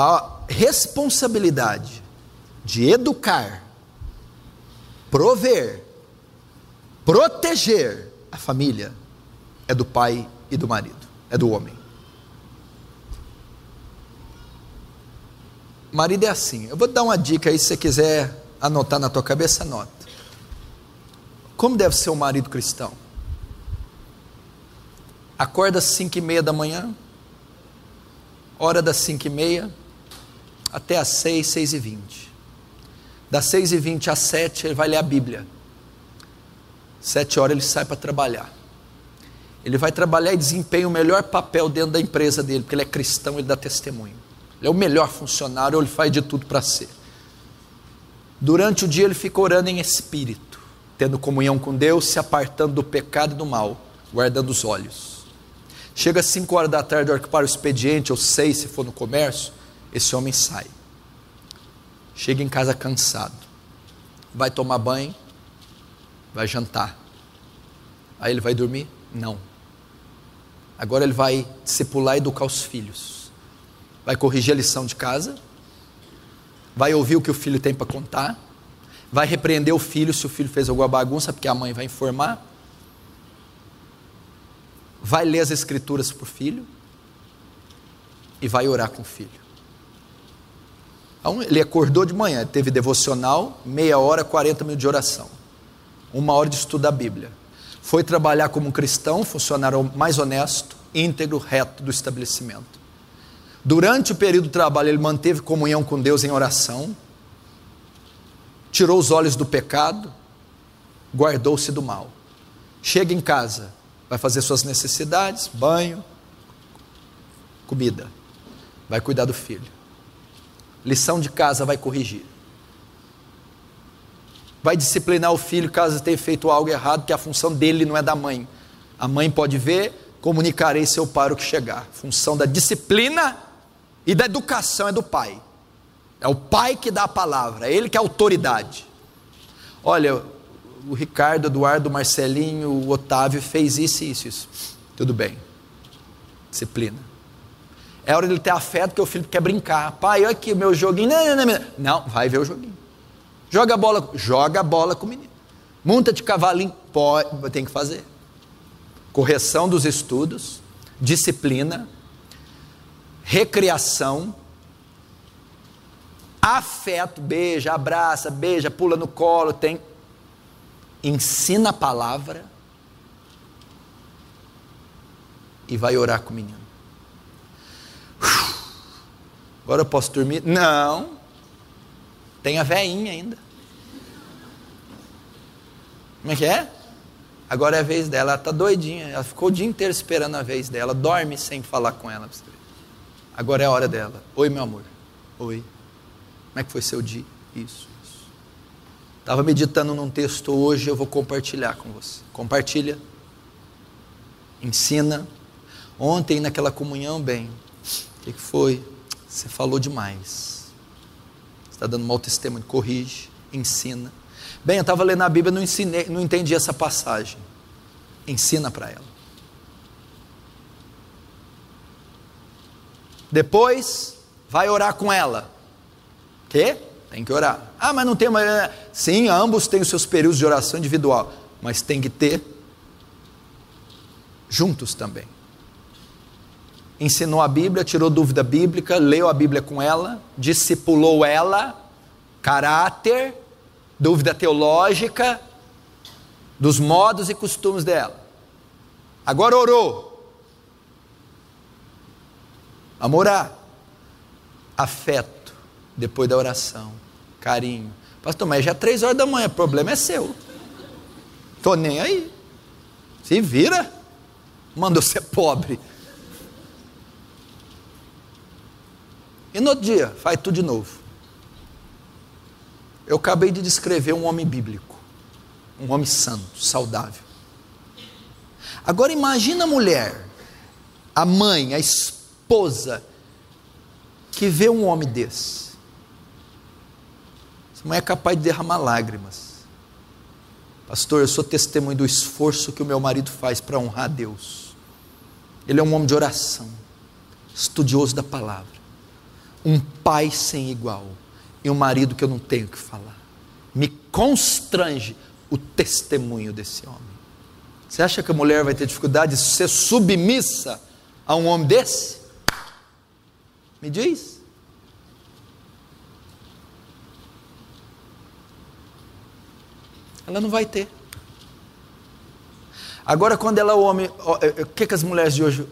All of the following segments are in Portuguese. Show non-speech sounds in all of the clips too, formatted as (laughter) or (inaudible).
a responsabilidade de educar, prover, proteger a família é do pai e do marido, é do homem. Marido é assim. Eu vou dar uma dica aí, se você quiser anotar na tua cabeça, anota. Como deve ser um marido cristão? Acorda às cinco e meia da manhã, hora das cinco e meia, até às seis, seis e vinte. Das seis e vinte às sete, ele vai ler a Bíblia. Sete horas ele sai para trabalhar. Ele vai trabalhar e desempenha o melhor papel dentro da empresa dele, porque ele é cristão, ele dá testemunho. Ele é o melhor funcionário, ele faz de tudo para ser. Durante o dia ele fica orando em espírito, tendo comunhão com Deus, se apartando do pecado e do mal, guardando os olhos. Chega às 5 horas da tarde, hora que para o expediente, ou 6 se for no comércio, esse homem sai. Chega em casa cansado. Vai tomar banho, vai jantar. Aí ele vai dormir? Não. Agora ele vai discipular e educar os filhos vai corrigir a lição de casa, vai ouvir o que o filho tem para contar, vai repreender o filho se o filho fez alguma bagunça, porque a mãe vai informar, vai ler as escrituras para o filho e vai orar com o filho. Ele acordou de manhã, teve devocional, meia hora, 40 minutos de oração, uma hora de estudo da Bíblia. Foi trabalhar como cristão, funcionário mais honesto, íntegro, reto do estabelecimento. Durante o período do trabalho, ele manteve comunhão com Deus em oração, tirou os olhos do pecado, guardou-se do mal. Chega em casa, vai fazer suas necessidades, banho, comida, vai cuidar do filho. Lição de casa vai corrigir. Vai disciplinar o filho caso tenha feito algo errado, que a função dele não é da mãe. A mãe pode ver, comunicarei seu pai o que chegar. Função da disciplina e da educação é do pai. É o pai que dá a palavra, é ele que é a autoridade. Olha, o Ricardo, Eduardo, Marcelinho, o Otávio fez isso isso, isso. Tudo bem. Disciplina. É hora de ele ter afeto que o filho quer brincar. Pai, olha aqui o meu joguinho. Não, não, não, não, vai ver o joguinho. Joga a bola, joga a bola com o menino. Monta de cavalinho, pode, tem que fazer. Correção dos estudos, disciplina, recriação, afeto, beija, abraça, beija, pula no colo, tem. Ensina a palavra e vai orar com o menino. Agora eu posso dormir? Não. Tem a veinha ainda. Como é que é? Agora é a vez dela. Ela está doidinha. Ela ficou o dia inteiro esperando a vez dela. Dorme sem falar com ela. Agora é a hora dela. Oi, meu amor. Oi. Como é que foi seu dia? Isso, isso. Estava meditando num texto hoje, eu vou compartilhar com você. Compartilha. Ensina. Ontem, naquela comunhão, bem, o que, que foi? Você falou demais. Você está dando mau testemunho. Corrige, ensina. Bem, eu estava lendo a Bíblia, não, ensinei, não entendi essa passagem. Ensina para ela. Depois, vai orar com ela. Que? Tem que orar. Ah, mas não tem uma. Sim, ambos têm os seus períodos de oração individual, mas tem que ter juntos também. Ensinou a Bíblia, tirou dúvida bíblica, leu a Bíblia com ela, discipulou ela, caráter, dúvida teológica, dos modos e costumes dela. Agora orou, Amorar. Afeto. Depois da oração. Carinho. Pastor, mas já é três horas da manhã, o problema é seu. Tô nem aí. Se vira. Mandou ser pobre. E no outro dia, faz tudo de novo. Eu acabei de descrever um homem bíblico. Um homem santo, saudável. Agora imagina a mulher, a mãe, a esposa que vê um homem desse, essa mulher é capaz de derramar lágrimas. Pastor, eu sou testemunho do esforço que o meu marido faz para honrar a Deus. Ele é um homem de oração, estudioso da palavra, um pai sem igual e um marido que eu não tenho que falar. Me constrange o testemunho desse homem. Você acha que a mulher vai ter dificuldade de ser submissa a um homem desse? Me diz. Ela não vai ter. Agora, quando ela é homem, é, é, o que, que as mulheres de hoje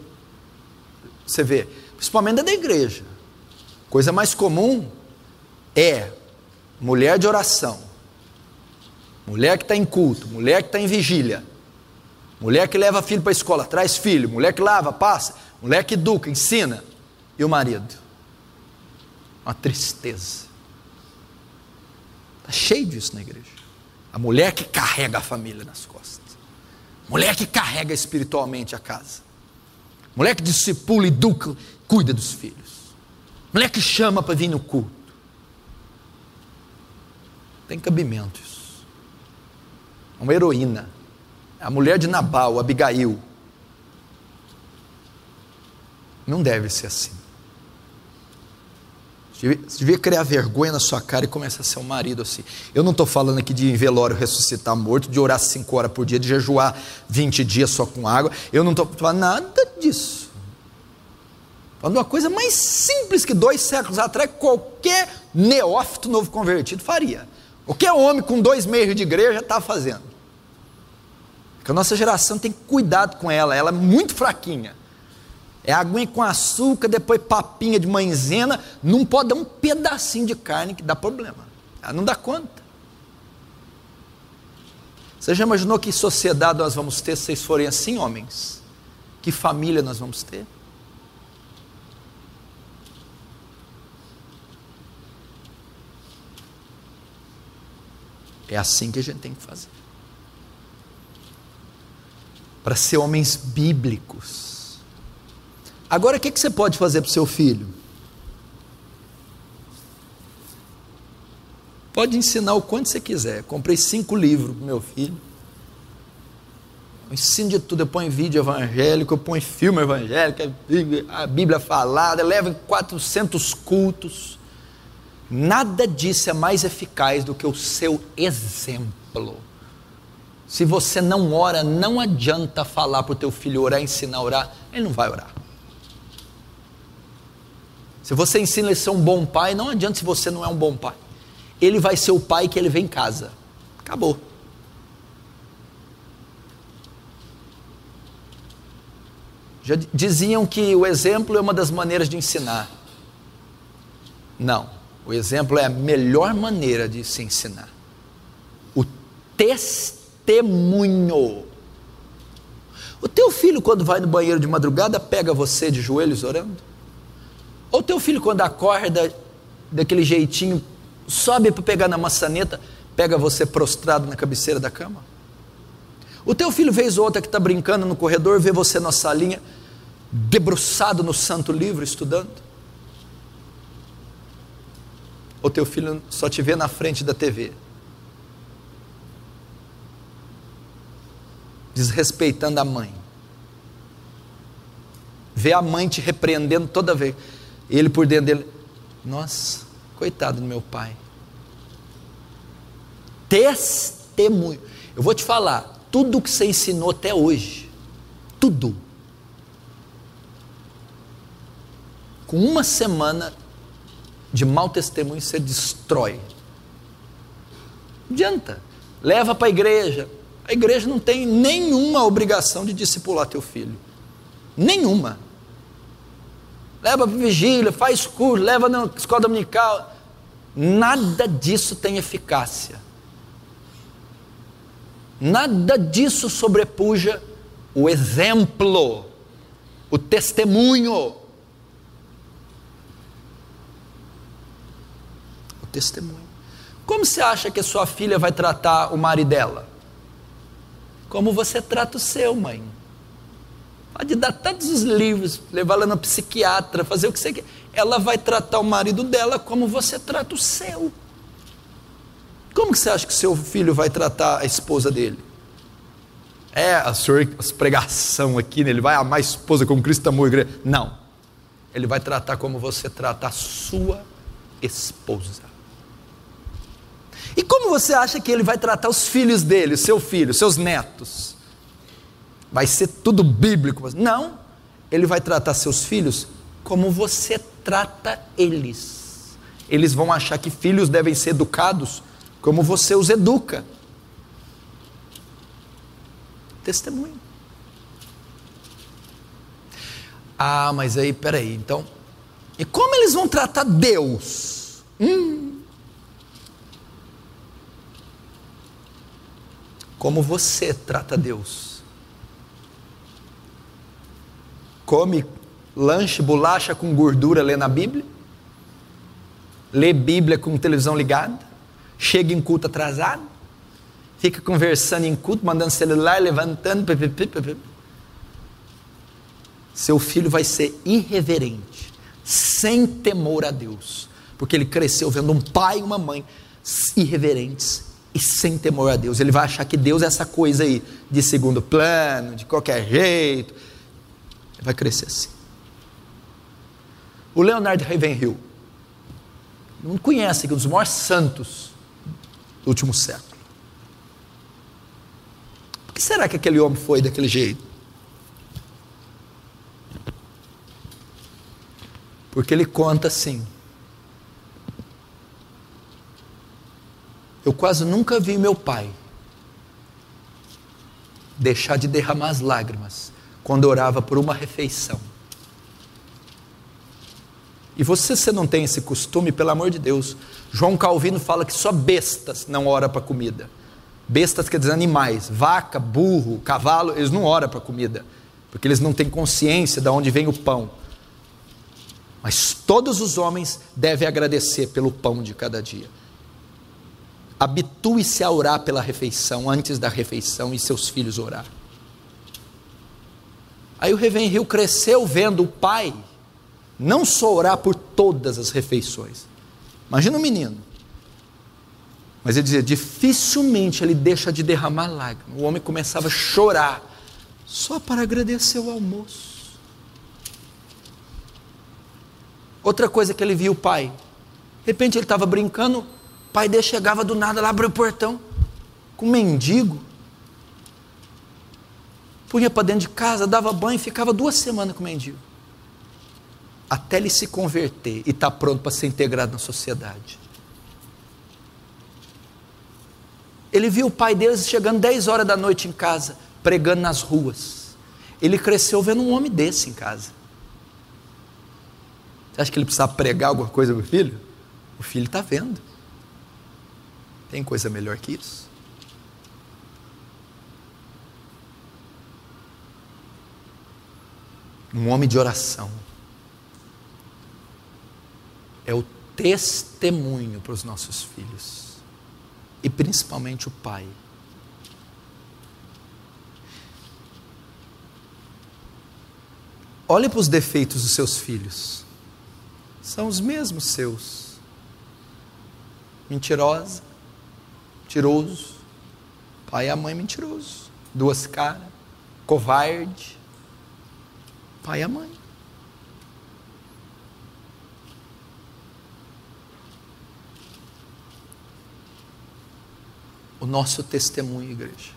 você vê? Principalmente da igreja. Coisa mais comum é mulher de oração, mulher que está em culto, mulher que está em vigília, mulher que leva filho para a escola, traz filho, mulher que lava, passa, mulher que educa, ensina, e o marido. Uma tristeza. Está cheio disso na igreja. A mulher que carrega a família nas costas. Mulher que carrega espiritualmente a casa. Mulher que discipula, educa, cuida dos filhos. Mulher que chama para vir no culto. Tem cabimento isso. Uma heroína. A mulher de Nabal, Abigail. Não deve ser assim. Você devia criar vergonha na sua cara e começar a ser um marido assim. Eu não estou falando aqui de em velório ressuscitar morto, de orar cinco horas por dia, de jejuar 20 dias só com água. Eu não estou falando nada disso. Falando uma coisa mais simples que dois séculos atrás qualquer neófito novo convertido faria. Qualquer homem com dois meios de igreja está fazendo. Porque a nossa geração tem cuidado com ela, ela é muito fraquinha. É aguinha com açúcar, depois papinha de maizena. Não pode dar um pedacinho de carne que dá problema. Ela não dá conta. Você já imaginou que sociedade nós vamos ter se vocês forem assim, homens? Que família nós vamos ter? É assim que a gente tem que fazer. Para ser homens bíblicos Agora, o que, você pode fazer para o seu filho? Pode ensinar o quanto você quiser. Comprei cinco livros para meu filho. Eu ensino de tudo. Eu ponho vídeo evangélico, eu ponho filme evangélico, a Bíblia falada, levo em 400 cultos. Nada disso é mais eficaz do que o seu exemplo. Se você não ora, não adianta falar para o teu filho orar, ensinar a orar, ele não vai orar. Se você ensina ele a ser um bom pai, não adianta se você não é um bom pai. Ele vai ser o pai que ele vem em casa. Acabou. Já diziam que o exemplo é uma das maneiras de ensinar. Não, o exemplo é a melhor maneira de se ensinar. O testemunho. O teu filho, quando vai no banheiro de madrugada, pega você de joelhos orando? Ou teu filho, quando acorda daquele jeitinho, sobe para pegar na maçaneta, pega você prostrado na cabeceira da cama? O teu filho, vez ou outra, que está brincando no corredor, vê você na salinha, debruçado no santo livro, estudando? Ou teu filho só te vê na frente da TV? Desrespeitando a mãe. Vê a mãe te repreendendo toda vez. Ele por dentro dele, nossa, coitado do meu pai. Testemunho. Eu vou te falar, tudo que você ensinou até hoje, tudo. Com uma semana de mau testemunho, você destrói. Não adianta. Leva para a igreja. A igreja não tem nenhuma obrigação de discipular teu filho. Nenhuma leva para vigília, faz curso, leva na escola dominical. Nada disso tem eficácia. Nada disso sobrepuja o exemplo, o testemunho. O testemunho. Como você acha que a sua filha vai tratar o marido dela? Como você trata o seu, mãe? Pode dar tantos os livros, levar ela na psiquiatra, fazer o que você quer. Ela vai tratar o marido dela como você trata o seu. Como que você acha que seu filho vai tratar a esposa dele? É, a sua pregação aqui, né? ele vai amar a esposa como Cristo amou a igreja. Não. Ele vai tratar como você trata a sua esposa. E como você acha que ele vai tratar os filhos dele, seu filho, seus netos? Vai ser tudo bíblico? Não. Ele vai tratar seus filhos como você trata eles. Eles vão achar que filhos devem ser educados como você os educa. Testemunho. Ah, mas aí, peraí, então. E como eles vão tratar Deus? Hum. Como você trata Deus? Come lanche, bolacha com gordura lê na Bíblia? Lê Bíblia com televisão ligada? Chega em culto atrasado? Fica conversando em culto, mandando celular, levantando. Seu filho vai ser irreverente, sem temor a Deus, porque ele cresceu vendo um pai e uma mãe irreverentes e sem temor a Deus. Ele vai achar que Deus é essa coisa aí, de segundo plano, de qualquer jeito. Ele vai crescer assim. O Leonardo Ravenhill, não conhece, que um dos maiores santos do último século. Por que será que aquele homem foi daquele jeito? Porque ele conta assim. Eu quase nunca vi meu pai deixar de derramar as lágrimas quando orava por uma refeição. E você, se não tem esse costume, pelo amor de Deus, João Calvino fala que só bestas não ora para comida. Bestas quer dizer animais, vaca, burro, cavalo, eles não oram para comida, porque eles não têm consciência de onde vem o pão. Mas todos os homens devem agradecer pelo pão de cada dia. Habitue-se a orar pela refeição, antes da refeição, e seus filhos orar. Aí o Reven Rio cresceu vendo o pai não só orar por todas as refeições. Imagina um menino. Mas ele dizia: dificilmente ele deixa de derramar lágrimas. O homem começava a chorar só para agradecer o almoço. Outra coisa que ele viu o pai. De repente ele estava brincando, o pai dele chegava do nada lá, abriu o portão, com um mendigo. Punha para dentro de casa, dava banho e ficava duas semanas com o mendigo. Até ele se converter e estar tá pronto para ser integrado na sociedade. Ele viu o pai deles chegando 10 horas da noite em casa, pregando nas ruas. Ele cresceu vendo um homem desse em casa. Você acha que ele precisava pregar alguma coisa para o filho? O filho está vendo. Tem coisa melhor que isso? Um homem de oração. É o testemunho para os nossos filhos. E principalmente o pai. Olhe para os defeitos dos seus filhos são os mesmos seus. Mentirosa, mentiroso, pai e a mãe mentiroso, duas caras, covarde, pai e a mãe. O nosso testemunho, igreja.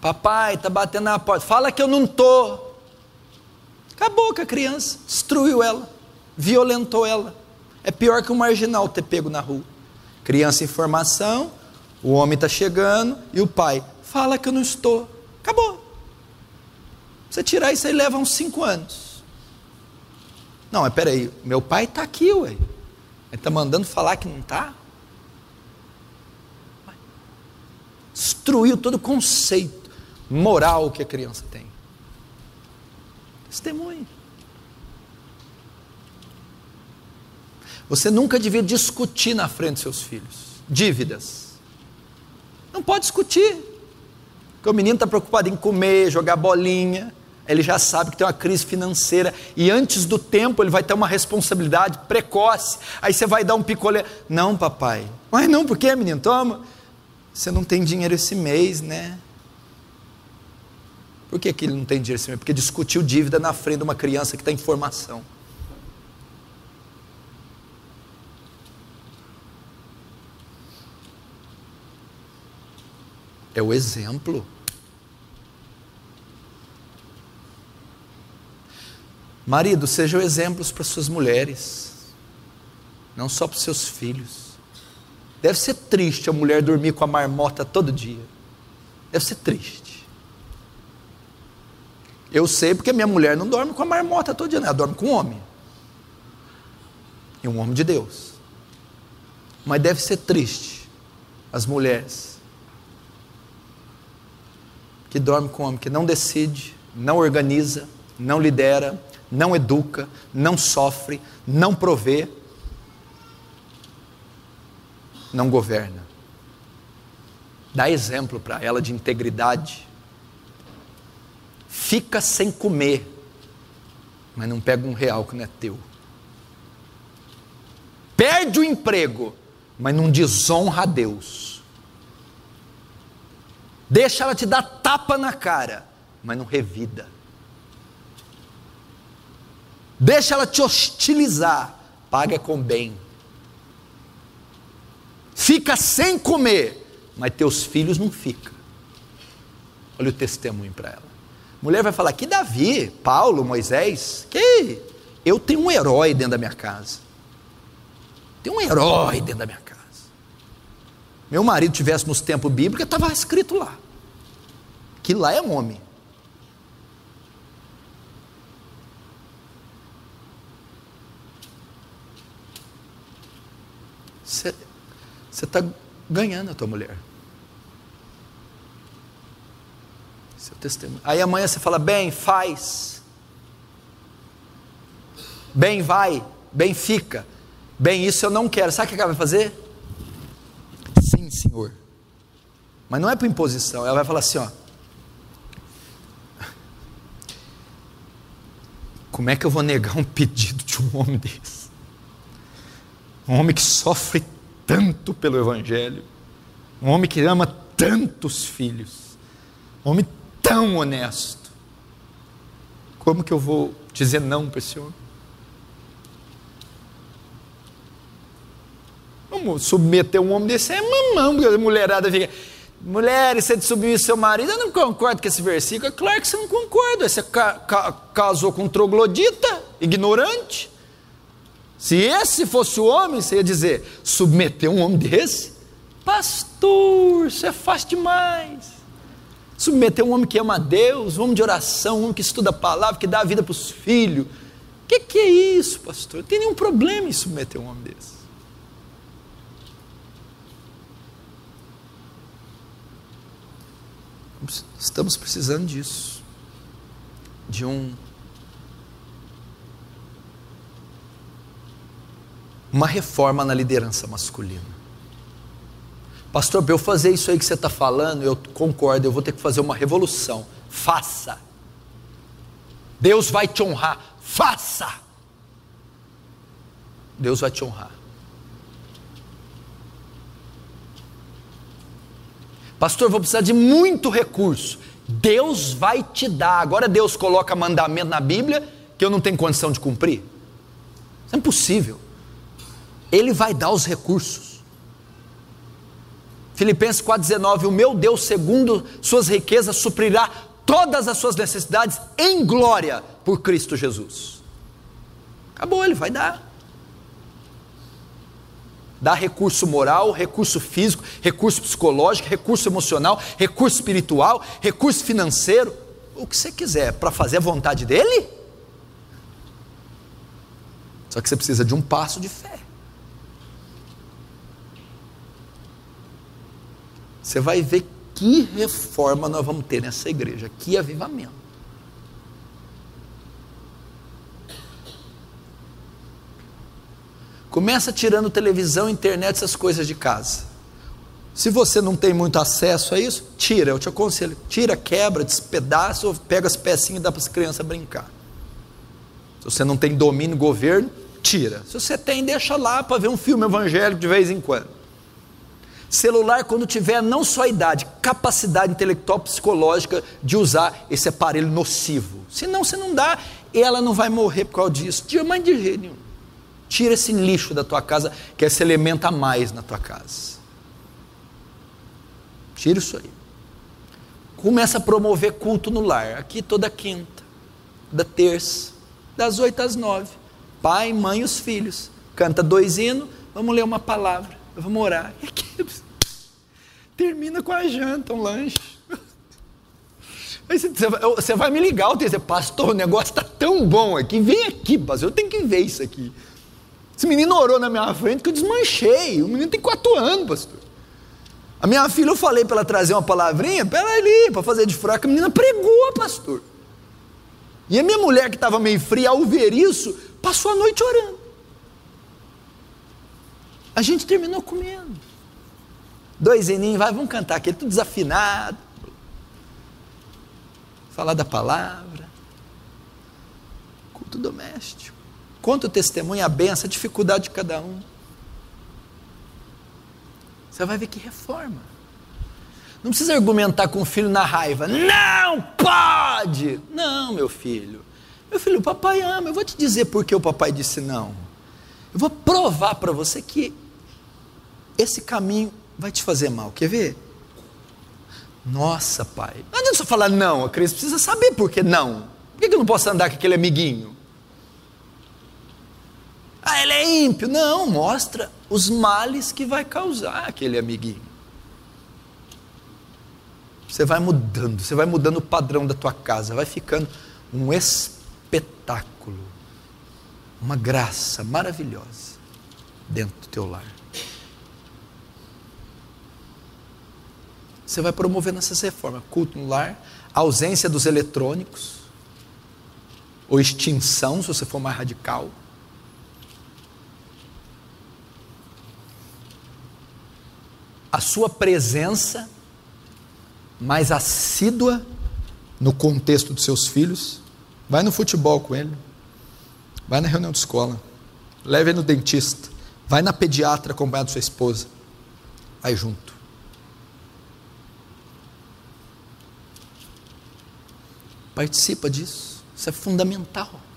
Papai, está batendo na porta. Fala que eu não estou. Acabou com a criança, destruiu ela, violentou ela. É pior que um marginal ter pego na rua. Criança em formação, o homem está chegando e o pai fala que eu não estou. Acabou. Você tirar isso aí leva uns cinco anos. Não, mas peraí, meu pai está aqui, ué. Ele está mandando falar que não está? Destruiu todo o conceito moral que a criança tem. Testemunhe. Você nunca devia discutir na frente dos seus filhos. Dívidas. Não pode discutir. Porque o menino está preocupado em comer, jogar bolinha. Ele já sabe que tem uma crise financeira. E antes do tempo ele vai ter uma responsabilidade precoce. Aí você vai dar um picolé. Não, papai. Mas não, por quê, menino? Toma. Você não tem dinheiro esse mês, né? Por que, que ele não tem dinheiro? Porque discutiu dívida na frente de uma criança que está em formação. É o exemplo. Marido, sejam exemplos para suas mulheres, não só para os seus filhos. Deve ser triste a mulher dormir com a marmota todo dia. Deve ser triste. Eu sei porque minha mulher não dorme com a marmota todo dia, ela dorme com um homem. E um homem de Deus. Mas deve ser triste as mulheres que dormem com um homem que não decide, não organiza, não lidera, não educa, não sofre, não provê, não governa. Dá exemplo para ela de integridade. Fica sem comer, mas não pega um real que não é teu. Perde o emprego, mas não desonra a Deus. Deixa ela te dar tapa na cara, mas não revida. Deixa ela te hostilizar, paga com bem. Fica sem comer, mas teus filhos não ficam. Olha o testemunho para ela. Mulher vai falar: que Davi, Paulo, Moisés, que eu tenho um herói dentro da minha casa. Tem um herói dentro da minha casa. Meu marido tivesse nos tempos bíblicos, estava escrito lá. Que lá é homem. Você está ganhando a tua mulher. Seu testemunho. Aí amanhã você fala, bem, faz. Bem, vai. Bem, fica. Bem, isso eu não quero. Sabe o que ela vai fazer? Senhor. Mas não é por imposição. Ela vai falar assim, ó. Como é que eu vou negar um pedido de um homem desse? um homem que sofre tanto pelo Evangelho, um homem que ama tantos filhos, um homem tão honesto. Como que eu vou dizer não para esse homem? Submeter um homem desse é mamão, porque a mulherada fica. Mulheres, você submite seu marido, eu não concordo com esse versículo. É claro que você não concorda. Você ca ca casou com um troglodita, ignorante. Se esse fosse o homem, você ia dizer: submeter um homem desse? Pastor, isso é fácil demais. Submeter um homem que ama a Deus, um homem de oração, um homem que estuda a palavra, que dá a vida para os filhos. O que, que é isso, pastor? Não tem nenhum problema em submeter um homem desse. Estamos precisando disso. De um uma reforma na liderança masculina. Pastor, para eu fazer isso aí que você está falando, eu concordo, eu vou ter que fazer uma revolução. Faça. Deus vai te honrar. Faça. Deus vai te honrar. Pastor, vou precisar de muito recurso. Deus vai te dar. Agora Deus coloca mandamento na Bíblia que eu não tenho condição de cumprir. Isso é impossível. Ele vai dar os recursos. Filipenses 4,19: O meu Deus, segundo suas riquezas, suprirá todas as suas necessidades em glória por Cristo Jesus. Acabou, ele vai dar. Dá recurso moral, recurso físico, recurso psicológico, recurso emocional, recurso espiritual, recurso financeiro, o que você quiser para fazer a vontade dele. Só que você precisa de um passo de fé. Você vai ver que reforma nós vamos ter nessa igreja, que avivamento. Começa tirando televisão, internet, essas coisas de casa. Se você não tem muito acesso a isso, tira, eu te aconselho. Tira, quebra, despedaça, ou pega as pecinhas e dá para as crianças brincar. Se você não tem domínio, governo, tira. Se você tem, deixa lá para ver um filme evangélico de vez em quando. Celular, quando tiver não só a idade, capacidade intelectual, psicológica de usar esse aparelho nocivo. Senão você não dá, ela não vai morrer por causa disso. Mais de jeito nenhum. Tira esse lixo da tua casa, que é esse elemento a mais na tua casa. Tira isso aí. Começa a promover culto no lar. Aqui toda quinta, da terça, das oito às nove. Pai, mãe e os filhos. Canta dois hinos, vamos ler uma palavra, vamos orar. E aqui, (laughs) termina com a janta, um lanche. (laughs) Você, vai me ligar, tenho dizer, pastor, o negócio está tão bom aqui, vem aqui, pastor, eu tenho que ver isso aqui. Esse menino orou na minha frente que eu desmanchei. O menino tem quatro anos, pastor. A minha filha, eu falei para ela trazer uma palavrinha, para ali, para fazer de fraca. A menina pregou, pastor. E a minha mulher, que estava meio fria, ao ver isso, passou a noite orando. A gente terminou comendo. Dois eninhos, vai, vamos cantar aqui, tudo desafinado. Falar da palavra. Culto doméstico. Conta o testemunho, a benção, a dificuldade de cada um. Você vai ver que reforma. Não precisa argumentar com o filho na raiva. Não pode! Não, meu filho. Meu filho, o papai ama. Eu vou te dizer por que o papai disse não. Eu vou provar para você que esse caminho vai te fazer mal. Quer ver? Nossa, pai. Não adianta só falar não. A criança precisa saber por que não. Por que eu não posso andar com aquele amiguinho? Ele é ímpio. Não, mostra os males que vai causar aquele amiguinho. Você vai mudando, você vai mudando o padrão da tua casa, vai ficando um espetáculo, uma graça maravilhosa dentro do teu lar. Você vai promovendo essas reformas, culto no lar, ausência dos eletrônicos, ou extinção, se você for mais radical. A sua presença mais assídua no contexto dos seus filhos. Vai no futebol com ele, vai na reunião de escola, leve ele no dentista, vai na pediatra acompanhado sua esposa, vai junto. Participa disso, isso é fundamental.